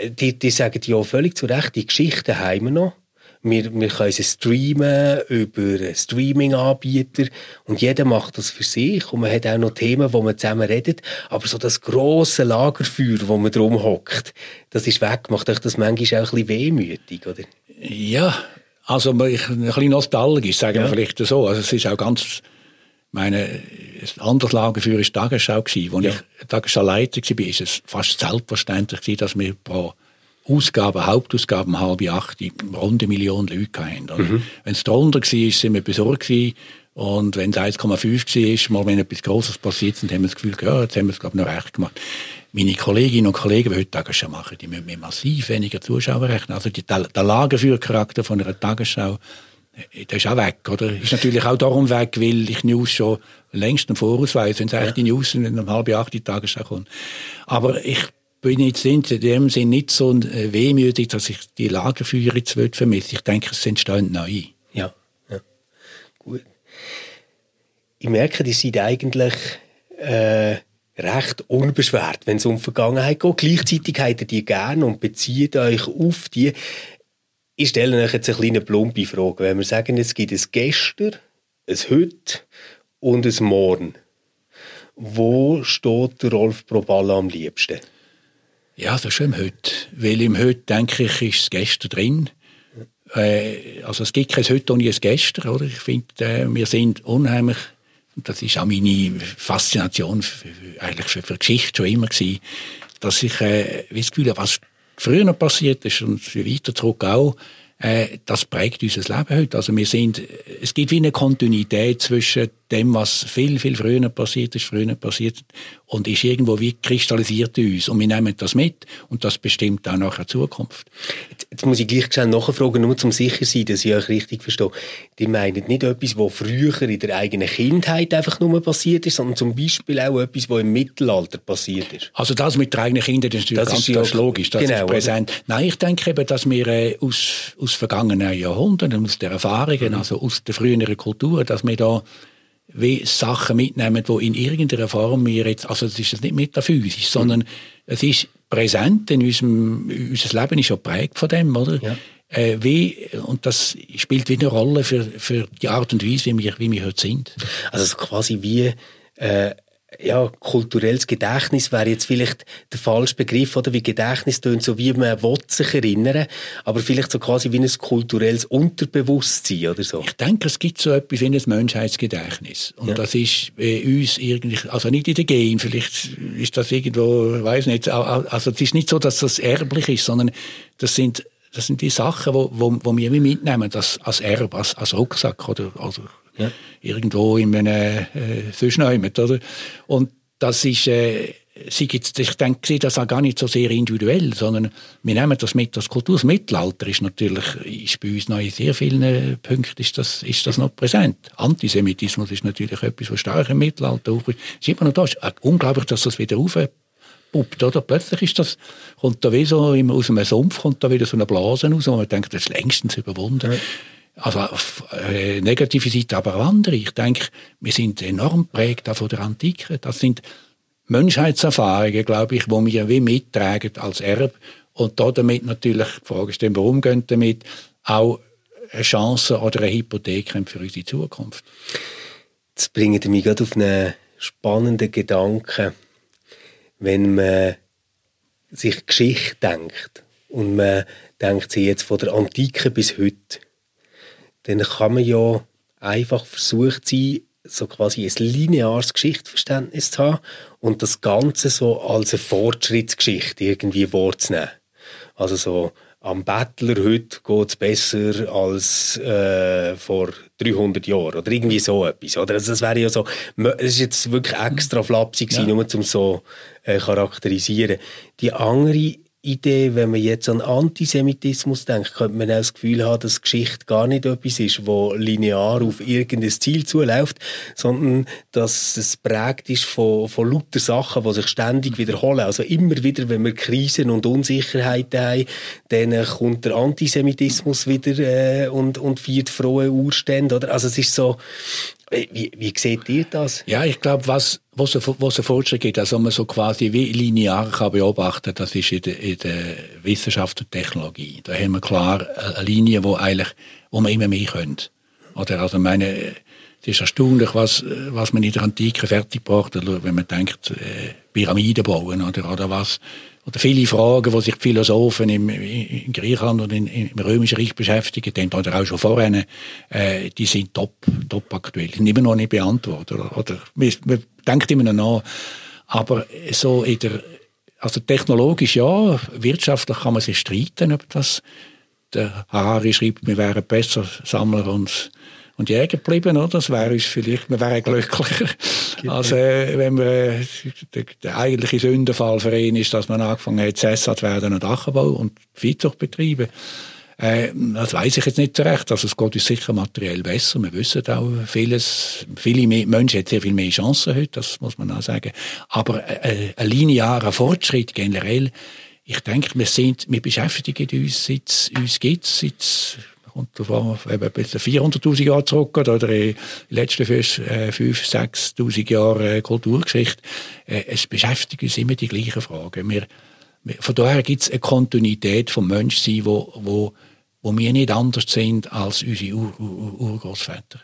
Speaker 2: die, die sagen ja völlig zu Recht, die Geschichten haben wir noch. Wir, wir können sie streamen über Streaming-Anbieter und jeder macht das für sich und man hat auch noch Themen, wo man zusammen redet, aber so das grosse Lagerfeuer, wo man drum hockt, das ist weg. Macht euch das manchmal auch ein bisschen wehmütig, oder?
Speaker 3: Ja, also ein bisschen nostalgisch, sagen ja. wir vielleicht so. Also es ist auch ganz meine, ein anderes Lagerfeuer war die Tagesschau. Als ja. ich Tagesschau-Leiter war, war es fast selbstverständlich, dass wir pro Ausgaben, Hauptausgaben halbe acht, rund eine Million Leute hatten. Mhm. Wenn es drunter war, sind wir besorgt gewesen. Und wenn es 1,5 war, mal wenn etwas Grosses passiert ist, haben wir das Gefühl, ja, jetzt haben wir es, glaube ich, noch recht gemacht. Meine Kolleginnen und Kollegen, die heute Tagesschau machen, die müssen mir massiv weniger Zuschauer rechnen. Also die, der, Lagerführcharakter von einer Tagesschau der ist auch weg, oder? Ist natürlich auch darum weg, weil ich News schon längst im Voraus weiss, wenn es eigentlich die News in um halb acht die Tagesschau kommt. Aber ich bin jetzt in dem Sinn nicht so äh, wehmütig, dass ich die Lagerfeuer vermisse. Ich denke, es entstehen neu.
Speaker 2: Ja, ja. Gut. Ich merke, die sind eigentlich äh, recht unbeschwert, wenn es um Vergangenheit geht. Gleichzeitig habt ihr die gerne und bezieht euch auf die. Ich stelle euch jetzt eine kleine plumpe Frage. Wenn wir sagen, es gibt ein Gestern, ein Heute und ein Morgen. Wo steht Rolf Proballa am liebsten?
Speaker 3: Ja, das ist im Heute. Weil im Heute, denke ich, ist das Gestern drin. Äh, also es gibt kein Heute ohne ein Gestern. Oder? Ich finde, äh, wir sind unheimlich, das ist auch meine Faszination für, eigentlich für, für Geschichte schon immer gewesen, dass ich äh, das Gefühl habe, was früher passiert ist und weiter zurück auch, äh, das prägt unser Leben heute. Also wir sind, es gibt wie eine Kontinuität zwischen dem, was viel, viel früher passiert ist, früher passiert und ist irgendwo wie kristallisiert in uns. Und wir nehmen das mit und das bestimmt auch nachher Zukunft.
Speaker 2: Jetzt, jetzt muss ich gleich schnell nachfragen, nur zum sicher sein, dass ich euch richtig verstehe. Die meinen nicht etwas, was früher in der eigenen Kindheit einfach nur passiert ist, sondern zum Beispiel auch etwas, was im Mittelalter passiert ist.
Speaker 3: Also das mit der eigenen Kindheit ist natürlich das ganz, ist ganz logisch, das genau, ist präsent. Oder? Nein, ich denke eben, dass wir äh, aus, aus vergangenen Jahrhunderten, aus der Erfahrungen, mhm. also aus der früheren Kultur, dass wir da wie Sachen mitnehmen, die in irgendeiner Form wir jetzt, also das ist jetzt nicht metaphysisch, sondern es ist präsent in unserem, unser Leben ist schon prägt von dem, oder? Ja. Äh, wie, und das spielt wieder eine Rolle für, für die Art und Weise, wie wir, wie wir heute sind.
Speaker 2: Also quasi wie, äh, ja, kulturelles Gedächtnis wäre jetzt vielleicht der falsche Begriff, oder? Wie Gedächtnis tönt, so wie man will sich erinnern, aber vielleicht so quasi wie ein kulturelles Unterbewusstsein oder so.
Speaker 3: Ich denke, es gibt so etwas wie ein Menschheitsgedächtnis. Und ja. das ist bei uns irgendwie, also nicht in den Gen, vielleicht ist das irgendwo, ich weiß nicht, also es ist nicht so, dass das erblich ist, sondern das sind das sind die Sachen, wo, wo, wo wir mitnehmen, das als Erb, als, als Rucksack oder, oder ja. Irgendwo in einem äh? Und das ist, äh, sie ich denke, das auch gar nicht so sehr individuell, sondern wir nehmen das mit als Kultur. Das Mittelalter ist natürlich, ist bei uns noch in sehr vielen Punkten ist das, ist das noch präsent. Antisemitismus ist natürlich etwas, was stark im Mittelalter. Es ist immer noch da. Es ist unglaublich, dass das wieder aufpuppt, oder? Plötzlich ist das, kommt da wie so aus einem Sumpf, kommt da wieder so eine Blase raus, wo man denkt, das ist längstens überwunden. Ja. Also auf äh, negative Seite, aber auch andere. Ich denke, wir sind enorm prägt von der Antike. Das sind Menschheitserfahrungen, glaube ich, wo wir wie mittragen als Erb und da damit natürlich die Frage stellen, warum gehen damit auch eine Chance oder eine Hypothek für unsere Zukunft.
Speaker 2: Das bringt mich gerade auf einen spannenden Gedanken, wenn man sich Geschichte denkt und man denkt sie jetzt von der Antike bis heute dann kann man ja einfach versucht sein, so quasi ein lineares Geschichtsverständnis zu haben und das Ganze so als eine Fortschrittsgeschichte irgendwie wahrzunehmen. Also so, am Bettler heute geht es besser als äh, vor 300 Jahren oder irgendwie so etwas. Oder? Also das wäre ja so, es ist jetzt wirklich extra flapsig ja. nur zum so äh, charakterisieren. Die andere Idee, wenn man jetzt an Antisemitismus denkt, könnte man auch das Gefühl haben, dass Geschichte gar nicht etwas ist, wo linear auf irgendein Ziel zuläuft, sondern dass es prägt ist von, von lauter Sachen, die sich ständig wiederholen. Also immer wieder, wenn wir Krisen und Unsicherheiten haben, dann kommt der Antisemitismus wieder äh, und, und feiert frohe Urstände. Oder? Also es ist so, wie, wie seht ihr das?
Speaker 3: Ja, ich glaube, was, was, was ein Fortschritt gibt, also man so quasi wie linear kann beobachten, das ist in der, in der Wissenschaft und Technologie. Da haben wir klar eine Linie, wo eigentlich, wo man immer mehr können. Oder, also meine, es ist erstaunlich, was, was man in der Antike fertig braucht, wenn man denkt, äh, Pyramiden bauen, oder, oder was, oder viele Fragen, die sich Philosophen im, in Griechenland und in, im Römischen Reich beschäftigen, den oder auch schon vorher, äh, die sind top, top aktuell. Die sind immer noch nicht beantwortet. Oder, oder man, man denkt immer noch nach. Aber so in der, also technologisch ja, wirtschaftlich kann man sich streiten, ob das, der Harari schreibt, wir wären besser Sammler und und Jäger geblieben, oder? Das wäre uns vielleicht, wir wären glücklicher, als äh, wenn wir, äh, der, der eigentliche Sündenfall für ihn ist, dass man angefangen hat, Sessat werden und Ackerbau und Viehzucht betreiben. Äh, das weiß ich jetzt nicht so recht. Also es geht uns sicher materiell besser. Wir wissen auch vieles. Viele mehr, Menschen haben sehr viel mehr Chancen heute, das muss man auch sagen. Aber äh, ein linearer Fortschritt generell, ich denke, wir sind, wir beschäftigen uns, seit uns gibt es, seit und das war eben bis 400'000 Jahre zurück oder in den letzten 5'000, 6'000 Jahren Kulturgeschichte. Äh, es beschäftigt uns immer die gleichen Fragen. Wir, von daher gibt es eine Kontinuität vom Menschsein, wo, wo, wo wir nicht anders sind als unsere Ur Ur Urgroßväter.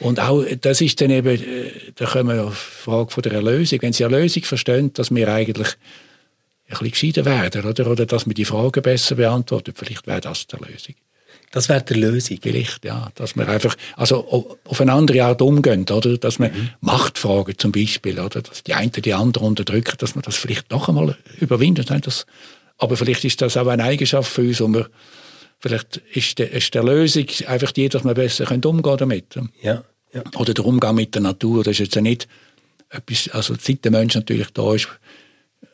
Speaker 3: Und auch, das ist dann eben, äh, da kommen wir auf die Frage von der Erlösung. Wenn Sie Erlösung verstehen, dass wir eigentlich ein bisschen gescheiter werden, oder, oder dass wir die Fragen besser beantworten, vielleicht wäre das die Erlösung.
Speaker 2: Das wäre die Lösung.
Speaker 3: Vielleicht, ja. Dass wir einfach, also auf eine andere Art umgehen, oder? Dass man mhm. Machtfragen zum Beispiel, oder? Dass die einen die anderen unterdrücken, dass man das vielleicht noch einmal überwindet. Das, aber vielleicht ist das auch eine Eigenschaft für uns, wo wir, vielleicht ist der, ist der Lösung einfach die, dass wir besser umgehen können damit.
Speaker 2: Ja,
Speaker 3: ja. Oder der Umgang mit der Natur, das ist jetzt ja nicht etwas, also seit der Mensch natürlich da ist,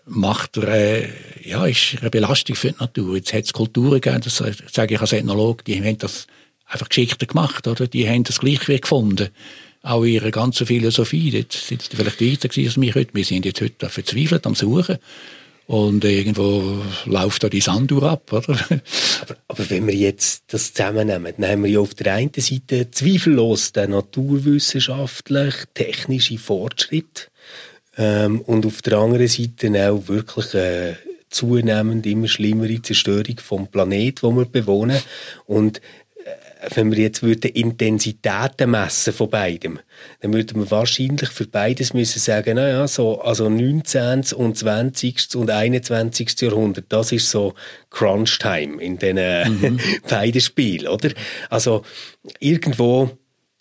Speaker 3: macht er, äh, ja, ist eine Belastung für die Natur. Jetzt hat es Kulturen gegeben, das sage ich als Ethnologe, die haben das einfach geschickter gemacht, oder? Die haben das Gleichgewicht gefunden. Auch ihre ganze Philosophie. Jetzt sind sie vielleicht weiter gewesen als mich heute. Wir sind jetzt heute verzweifelt am Suchen. Und irgendwo läuft da die Sanduhr ab, oder?
Speaker 2: Aber, aber, wenn wir jetzt das zusammennehmen, dann haben wir ja auf der einen Seite zweifellos den naturwissenschaftlich technischen Fortschritt ähm, und auf der anderen Seite auch wirklich äh, zunehmend immer schlimmere Zerstörung vom Planet, wo wir bewohnen. Und äh, wenn wir jetzt würden Intensitäten messen von beidem, dann würden wir wahrscheinlich für beides müssen sagen, naja, so, also 19. und 20. und 21. Jahrhundert, das ist so Crunch Time in den mhm. beiden Spielen, oder? Also, irgendwo,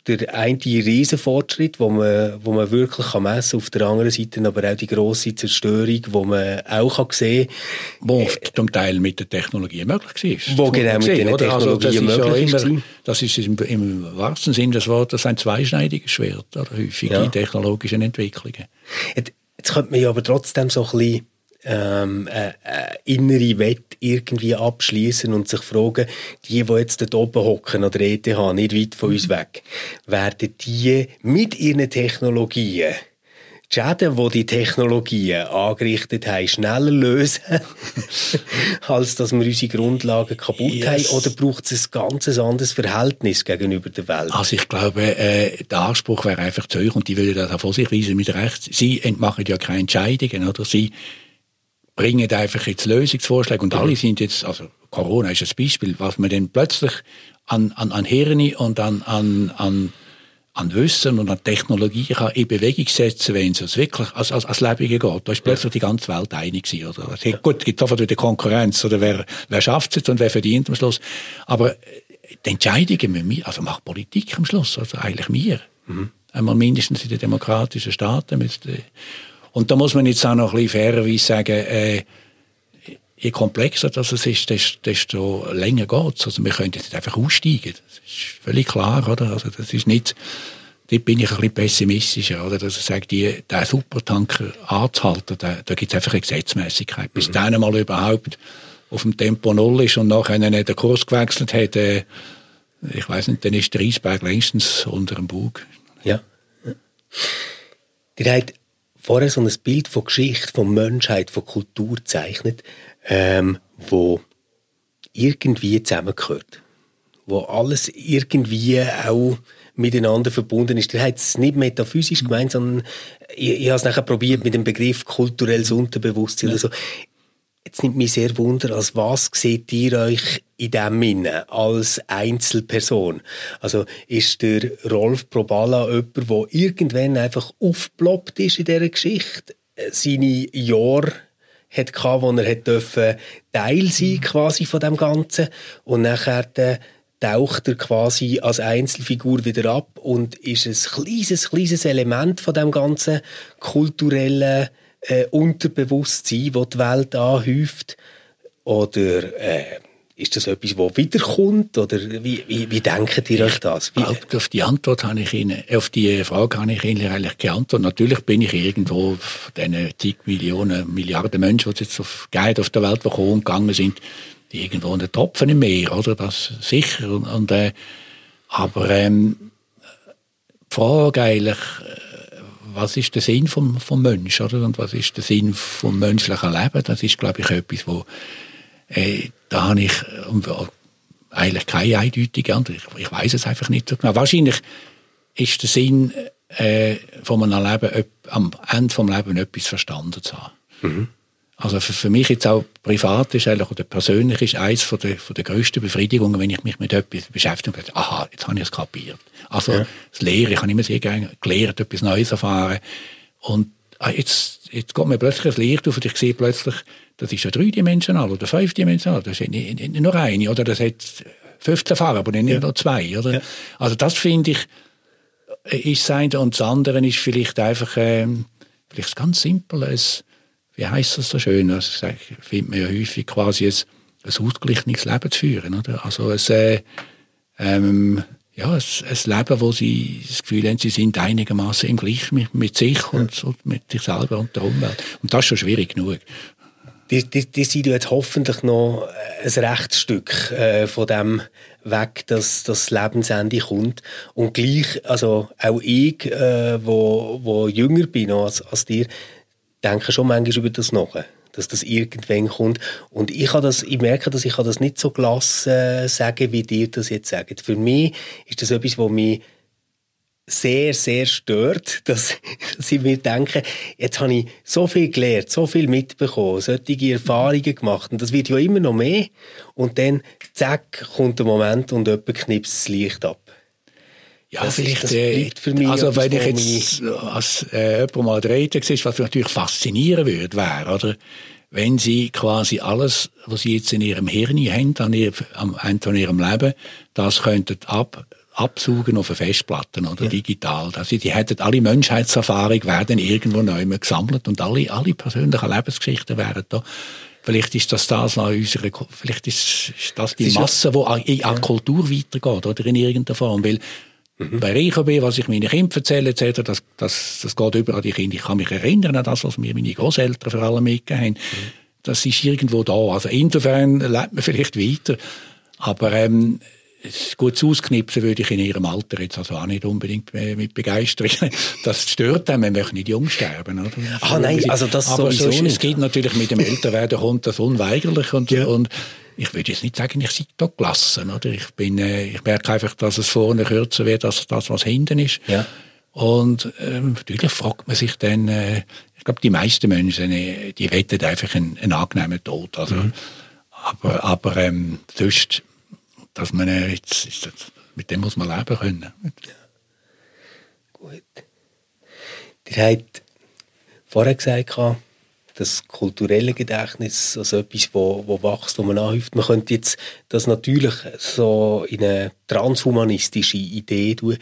Speaker 2: der eine Riesenfortschritt, wo man, wo man wirklich kann messen kann, auf der anderen Seite aber auch die grosse Zerstörung, wo man auch kann sehen kann.
Speaker 3: Wo oft zum Teil mit der Technologie möglich
Speaker 2: ist. Wo genau mit den Technologien also möglich
Speaker 3: ist. Ja das ist im, im wahrsten Sinn des Wortes ein zweischneidiges Schwert, oder häufig ja. technologischen Entwicklungen.
Speaker 2: Jetzt, jetzt könnte man ja aber trotzdem so ein bisschen ähm, äh, äh, innere Wett irgendwie abschließen und sich fragen, die, die jetzt dort oben hocken oder ETH, nicht weit von uns weg, werden die mit ihren Technologien die Schäden, die die Technologien angerichtet haben, schneller lösen, als dass wir unsere Grundlagen kaputt yes. haben? Oder braucht es ein ganz anderes Verhältnis gegenüber der Welt?
Speaker 3: Also ich glaube, äh, der Anspruch wäre einfach zu euch und die würden das auch vor sich weisen mit Recht. Sie machen ja keine Entscheidungen, oder? Sie bringen einfach jetzt Lösungsvorschläge und alle sind jetzt, also Corona ist ein Beispiel, was man dann plötzlich an, an, an Hirne und an, an, an, an Wissen und an Technologie kann in Bewegung setzen, wenn es wirklich als, als, als Lebige geht. Da ist plötzlich die ganze Welt einig gewesen, oder? Also, gut, es gibt sofort wieder Konkurrenz, oder wer, wer schafft es und wer verdient am Schluss. Aber äh, die Entscheidungen müssen wir, also macht Politik am Schluss, also eigentlich wir. Mhm. Einmal mindestens in den demokratischen Staaten. Äh, und da muss man jetzt auch noch ein bisschen fairerweise sagen, äh, je komplexer das ist, desto länger geht es. Also wir können jetzt nicht einfach aussteigen. Das ist völlig klar, oder? Also das ist nicht, dort bin ich ein bisschen pessimistischer, oder? Dass ich sage, die, der Supertanker anzuhalten, da, da gibt es einfach eine Gesetzmäßigkeit. Bis mhm. dann mal überhaupt auf dem Tempo Null ist und nachher nicht den Kurs gewechselt hat, äh, ich weiß nicht, dann ist der Eisberg längstens unter dem Bug.
Speaker 2: Ja. ja. Ihr habt vorher so ein Bild von Geschichte, von Menschheit, von Kultur gezeichnet, ähm, wo irgendwie zusammengehört. Wo alles irgendwie auch miteinander verbunden ist. Der hat es nicht metaphysisch gemeint, sondern ich, ich habe es nachher probiert mit dem Begriff kulturelles Unterbewusstsein ja. oder so. Jetzt nimmt mich sehr wunder, als was seht ihr euch in dem Sinne als Einzelperson? Also ist der Rolf Probala jemand, der irgendwann einfach aufgeploppt ist in dieser Geschichte, seine Jahre hat gehabt, wo er hat Teil sein quasi von dem Ganzen. Und nachher taucht er quasi als Einzelfigur wieder ab und ist ein kleines, kleines Element von dem ganzen kulturellen äh, Unterbewusstsein, das die Welt anhäuft? Oder äh, ist das etwas, das wiederkommt? Oder wie, wie, wie denkt ihr euch das? Wie?
Speaker 3: Auf die Antwort habe ich Ihnen, auf die Frage habe ich Ihnen eigentlich geantwortet. Natürlich bin ich irgendwo von diesen zig Millionen, Milliarden Menschen, die jetzt auf, auf der Welt gekommen gegangen sind, irgendwo ein Tropfen im Meer, oder? Das sicher. Und, und äh, aber ähm, die Frage eigentlich, äh, was ist der Sinn vom, vom Mensch, oder? Und was ist der Sinn vom menschlichen Leben? Das ist, glaube ich, etwas, wo äh, da habe ich äh, eigentlich keine eindeutige Antwort. Ich, ich weiß es einfach nicht so genau. Wahrscheinlich ist der Sinn äh, von einem Leben, am Ende vom Leben etwas verstanden zu haben. Mhm. Also für, für, mich jetzt auch privat ist eigentlich, oder persönlich ist eines von der, von der grössten Befriedigungen, wenn ich mich mit etwas beschäftige und sage, aha, jetzt habe ich es kapiert. Also ja. das Lehren, ich habe immer sehr gerne gelernt, etwas Neues erfahren. Und ah, jetzt, jetzt geht mir plötzlich ein Licht auf und ich sehe plötzlich, das ist ja dreidimensional oder fünfdimensional, das ist nicht, nicht nur eine, oder das hat 15 Farben, aber nicht ja. nur zwei, oder? Ja. Also das finde ich, ist das eine und das andere ist vielleicht einfach, ähm, vielleicht ganz simpel, es, wie heißt das so schön? Also, ich finde man ja häufig quasi ein, ein ausgeglichenes Leben zu führen. Oder? Also ein, äh, ähm, ja, ein, ein Leben, wo sie das Gefühl haben, sie sind einigermaßen im Gleich mit, mit sich und, und, mit sich selber und der Umwelt. Und das ist schon schwierig genug.
Speaker 2: Die, die, die sind jetzt hoffentlich noch ein Rechtsstück äh, von dem weg, dass das Lebensende kommt. Und gleich, also auch ich, äh, wo, wo jünger bin als, als dir, denke schon manchmal über das nach, dass das irgendwann kommt. Und ich, das, ich merke, dass ich das nicht so gelassen äh, sagen, wie dir das jetzt sagt. Für mich ist das etwas, was mich sehr, sehr stört, dass, dass ich mir denke, jetzt habe ich so viel gelernt, so viel mitbekommen, solche Erfahrungen gemacht und das wird ja immer noch mehr und dann, zack, kommt der Moment und jemand knipst das Licht ab.
Speaker 3: Ja, das vielleicht, ist, äh, für mich also wenn ich jetzt als äh, jemand mal reden sehe, was mich natürlich faszinieren würde, wäre, oder? Wenn sie quasi alles, was sie jetzt in ihrem Hirn haben, an, ihr, an, an ihrem Leben, das könnten ab, absuchen auf eine Festplatte oder ja. digital. Also die hätten alle Menschheitserfahrung werden irgendwo neu gesammelt und alle, alle persönlichen Lebensgeschichten wären da. Vielleicht ist das das nach unserer, vielleicht ist, das die Masse, die an, an. Kultur weitergeht, oder in irgendeiner Form. Weil Mhm. Bei bin, was ich meinen Kindern erzähle, etc., das, das, das geht über an die Kinder. Ich kann mich erinnern an das, was mir meine Großeltern vor allem mitgegeben haben. Mhm. Das ist irgendwo da. Also insofern lebt man vielleicht weiter. Aber ähm, gut ausknipsen würde ich in ihrem Alter jetzt also auch nicht unbedingt mit Begeisterung. Das stört einem, man möchte nicht jung sterben. Oder?
Speaker 2: Ah nein, also das
Speaker 3: Aber sowieso so, es geht natürlich mit dem Älterwerden kommt das unweigerlich und, ja. und ich würde jetzt nicht sagen, ich sei da gelassen. Oder? Ich, bin, äh, ich merke einfach, dass es vorne kürzer wird als das, was hinten ist.
Speaker 2: Ja.
Speaker 3: Und ähm, natürlich fragt man sich dann, äh, ich glaube, die meisten Menschen, äh, die wettet einfach einen, einen angenehmen Tod. Also, mhm. Aber, aber ähm, sonst, dass man äh, jetzt, ist mit dem muss man leben können. Ja.
Speaker 2: Gut. Ihr habt vorher gesagt, das kulturelle Gedächtnis, also etwas, wo, wo wächst, wo man anhäuft. Man könnte jetzt das natürlich so in eine transhumanistische Idee tun.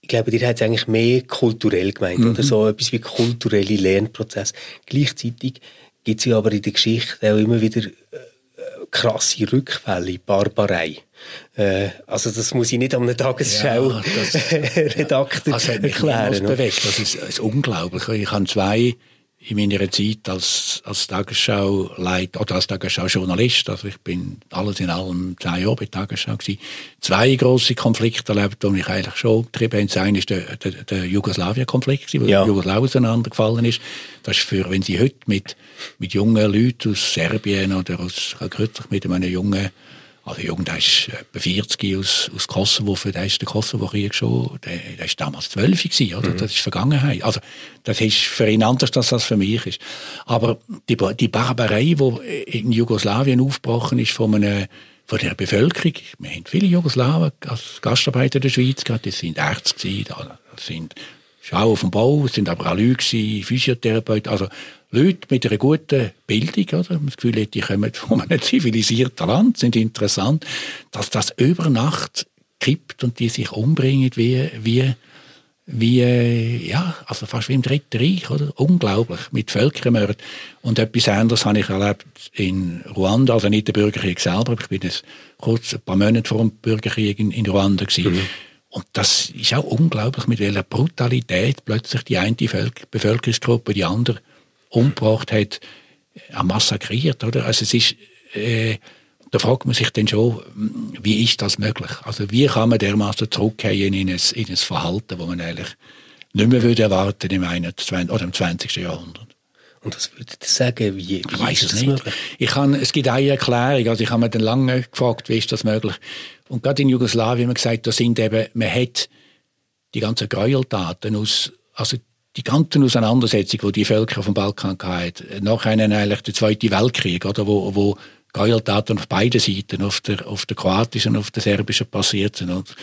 Speaker 2: Ich glaube, ihr habt es eigentlich mehr kulturell gemeint, mhm. oder so etwas wie kulturelle Lernprozess. Gleichzeitig gibt es ja aber in der Geschichte auch immer wieder äh, krasse Rückfälle, Barbarei. Äh, also das muss ich nicht am Tagesschau-Redakteur
Speaker 3: ja, also erklären. Das bewegt. Das ist, ist unglaublich. Ich habe zwei in meiner Zeit als, als Tagesschau-Leit oder als Tagesschau-Journalist, also ich bin alles in allem zehn Jahre bei Tagesschau gewesen, zwei große Konflikte erlebt, die mich eigentlich schon getrieben haben. Das eine ist der, der, der Jugoslawien-Konflikt, wo ja. Jugoslawien auseinandergefallen ist. Das ist für, wenn Sie heute mit, mit jungen Leuten aus Serbien oder aus, kürzlich mit einem jungen also Jung, der ist etwa 40 aus, aus Kosowo, für den ist der Kosovo-Krieg schon, der, der ist damals 12 gewesen, oder? Mhm. Das ist Vergangenheit. Also, das ist für ihn anders, als das für mich ist. Aber die, die Barbarei, die in Jugoslawien aufgebrochen ist von einer, von der Bevölkerung, wir haben viele Jugoslawen als Gastarbeiter in der Schweiz gehabt, das sind Ärzte das sind Schau auf dem Bau, es sind aber auch Leute Physiotherapeuten, also Leute mit einer guten Bildung, oder? Das Gefühl hat, die kommen von einem zivilisierten Land, sind interessant, dass das über Nacht kippt und die sich umbringen wie, wie, wie, ja, also fast wie im Dritten Reich, oder? Unglaublich, mit Völkermord. Und etwas anderes habe ich erlebt in Ruanda, also nicht der Bürgerkrieg selber, ich bin jetzt kurz ein paar Monate vor dem Bürgerkrieg in, in Ruanda gewesen. Mhm. Und das ist auch unglaublich, mit welcher Brutalität plötzlich die eine Bevölkerungsgruppe die andere umgebracht hat, auch massakriert, oder? Also es ist, äh, da fragt man sich dann schon, wie ist das möglich? Also wie kann man dermaßen zurückgehen in ein, in ein Verhalten, das man eigentlich nicht mehr würde erwarten im 21. oder im 20. Jahrhundert?
Speaker 2: Und was würdet ihr sagen, wie, wie
Speaker 3: ich weiß es nicht. Möglich? Ich kann, es gibt eine Erklärung, also ich habe mir dann lange gefragt, wie ist das möglich? Und gerade in Jugoslawien haben wir gesagt, da sind eben, man hat die ganzen Gräueltaten aus, also die ganzen Auseinandersetzungen, die die Völker dem Balkan hatten, nachher eigentlich der Zweite Weltkrieg, oder, wo, wo Gräueltaten auf beiden Seiten, auf der, auf der kroatischen auf der serbischen passiert sind und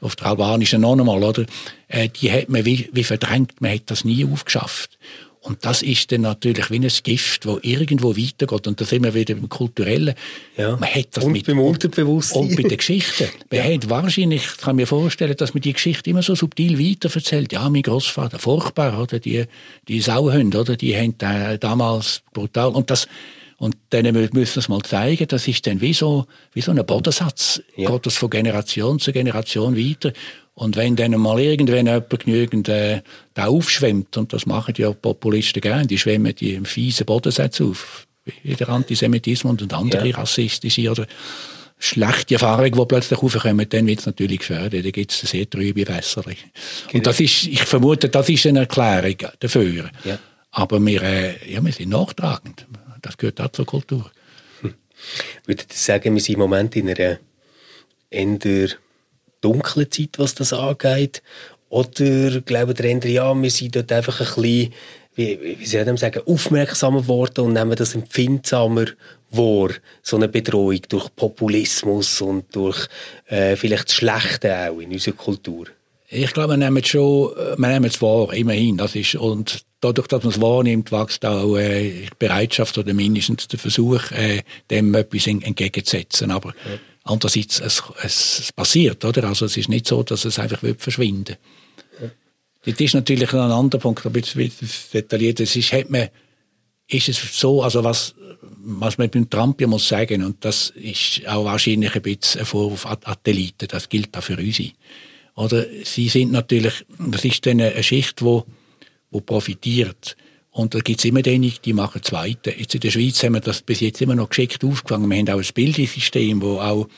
Speaker 3: auf der albanischen noch einmal, oder, äh, die hat man wie, wie verdrängt, man hat das nie aufgeschafft. Und das ist dann natürlich wie ein Gift, das irgendwo weitergeht. Und da sind wir wieder beim Kulturellen.
Speaker 2: Ja. Man hat das und mit, beim Unterbewusstsein.
Speaker 3: Und bei den Geschichten. Man ja. hat wahrscheinlich, ich kann mir vorstellen, dass man die Geschichte immer so subtil weiterverzählt. Ja, mein Großvater, furchtbar, oder? Die, die Sauhunde, oder? Die haben äh, damals brutal. Und das, und denen müssen wir es mal zeigen, das ist dann wie so, wie so ein Bodensatz. Ja. Geht das von Generation zu Generation weiter. Und wenn dann mal irgendwann jemand genügend äh, da aufschwemmt, und das machen ja Populisten gerne, die schwemmen die im fiesen Bodensätze auf, wie der Antisemitismus und andere ja. rassistische oder schlechte Erfahrungen, die plötzlich aufkommen, dann wird es natürlich gefährdet. Dann gibt es sehr trübe. Genau. Und das ist, ich vermute, das ist eine Erklärung dafür. Ja. Aber wir, äh, ja, wir sind nachtragend. Das gehört auch zur Kultur.
Speaker 2: Hm. Würdet ihr sagen, wir sind im Moment in einer eher dunklen Zeit, was das angeht? Oder glauben die eher, ja, wir sind dort einfach ein bisschen, wie, wie soll ich sagen, aufmerksamer geworden und nehmen das empfindsamer wahr, so eine Bedrohung durch Populismus und durch äh, vielleicht das Schlechte auch in unserer Kultur?
Speaker 3: Ich glaube, wir nehmen es schon, wir nehmen es wahr, immerhin. Das ist, und dadurch, dass man es wahrnimmt, wächst auch äh, die Bereitschaft oder mindestens der Versuch, äh, dem etwas entgegenzusetzen. Aber ja Andererseits, es, es, es passiert, oder? Also es ist nicht so, dass es einfach wird verschwinden ja. Das ist natürlich ein anderer Punkt, ein bisschen detailliert. Es ist, hat man, ist es so, also was, was man beim Trump ja muss sagen, und das ist auch wahrscheinlich ein bisschen ein Vorwurf an die Elite, das gilt auch für uns. Oder? Sie sind natürlich, das ist dann eine Schicht, wo, wo profitiert. Und da gibt es immer diejenigen, die machen Zweite. Jetzt in der Schweiz haben wir das bis jetzt immer noch geschickt aufgefangen. Wir haben auch ein Bildungssystem, wo auch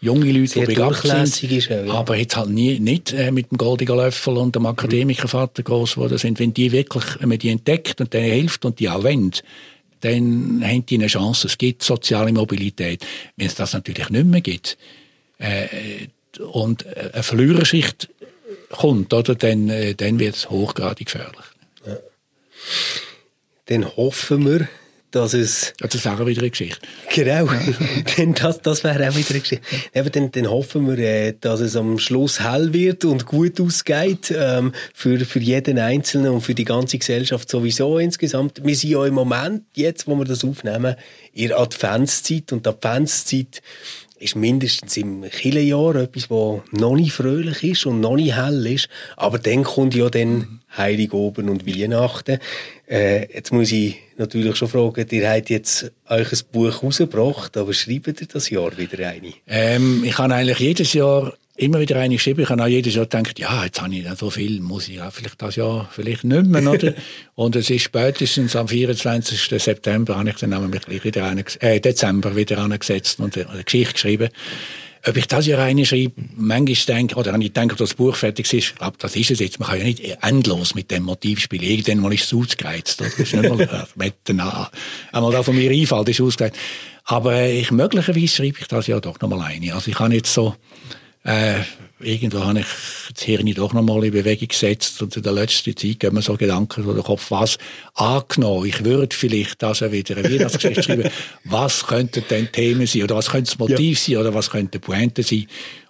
Speaker 3: junge Leute, Sehr die begabt sind, ist auch, ja. aber jetzt halt nie, nicht äh, mit dem goldenen Löffel und dem Akademikervater groß geworden sind. Wenn die wirklich, wenn man die entdeckt und denen hilft und die auch wollen, dann haben die eine Chance. Es gibt soziale Mobilität. Wenn es das natürlich nicht mehr gibt äh, und eine Verliererschicht kommt, oder, dann, äh, dann wird es hochgradig gefährlich. Ja
Speaker 2: dann hoffen wir, dass es...
Speaker 3: Ja, das ist auch wieder eine Geschichte.
Speaker 2: Genau, denn das, das wäre auch wieder eine Geschichte. Eben, dann, dann hoffen wir, äh, dass es am Schluss hell wird und gut ausgeht ähm, für, für jeden Einzelnen und für die ganze Gesellschaft sowieso insgesamt. Wir sind ja im Moment, jetzt wo wir das aufnehmen, in der Adventszeit und die Adventszeit ist mindestens im Killenjahr etwas, was noch nicht fröhlich ist und noch nicht hell ist. Aber dann kommt ja dann Heiligoben und Weihnachten. Äh, jetzt muss ich natürlich schon fragen, ihr habt jetzt euch ein Buch rausgebracht, aber schreibt ihr das Jahr wieder eine?
Speaker 3: Ähm, ich habe eigentlich jedes Jahr immer wieder eine geschrieben. Ich habe auch jedes Jahr gedacht, ja, jetzt habe ich so viel, muss ich ja vielleicht das Jahr vielleicht nicht mehr, oder? Und es ist spätestens am 24. September habe ich dann mich gleich wieder eine, äh, Dezember wieder angesetzt und eine Geschichte geschrieben. Ob ich das ja reinschreibe, manchmal denke, oder wenn ich denke, dass das Buch fertig ist, ich glaube, das ist es jetzt. Man kann ja nicht endlos mit dem Motiv spielen. Irgendwann mal ist es ausgereizt. Das ist nicht mal, wenn einmal da von mir einfällt, ist ausgereizt. Aber äh, ich, möglicherweise schreibe ich das ja doch nochmal ein. Also ich habe jetzt so, äh, irgendwo habe ich das Hirn doch noch mal in Bewegung gesetzt und in der letzten Zeit gehen mir so Gedanken durch den Kopf, was angenommen, ich würde vielleicht das auch wieder eine Weihnachtsgeschichte schreiben, was könnten denn Themen sein oder was könnte das Motiv ja. sein oder was könnte Pointe sein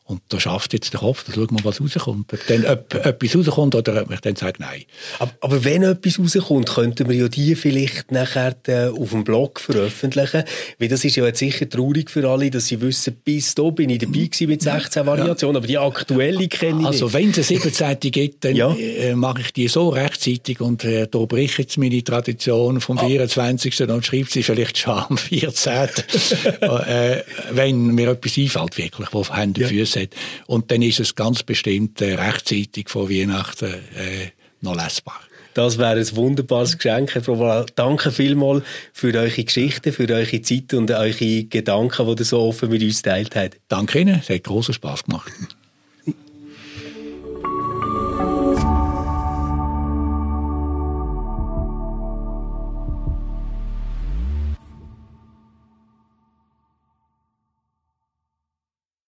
Speaker 3: und da schafft jetzt der Kopf, da schauen wir, was rauskommt. Ob dann ob, etwas rauskommt oder ob ich dann sage, nein.
Speaker 2: Aber, aber, wenn etwas rauskommt, könnten wir ja die vielleicht nachher äh, auf dem Blog veröffentlichen. Weil das ist ja jetzt sicher traurig für alle, dass sie wissen, bis da bin ich dabei gewesen mit 16 Variationen, aber die aktuelle kenne ich
Speaker 3: Also wenn es eine 17. gibt, dann ja. äh, mache ich die so rechtzeitig und äh, da bricht jetzt meine Tradition vom ah. 24. und schreibt sie vielleicht schon am 14. äh, wenn mir etwas einfällt, wirklich, wo Hände ja. Füße hat. Und dann ist es ganz bestimmt äh, rechtzeitig vor Weihnachten äh, noch lesbar.
Speaker 2: Das wäre ein wunderbares Geschenk, Herr Proval. Danke vielmals für eure Geschichten, für eure Zeit und eure Gedanken, die ihr so offen mit uns teilt habt.
Speaker 3: Danke Ihnen, es hat großen Spass gemacht.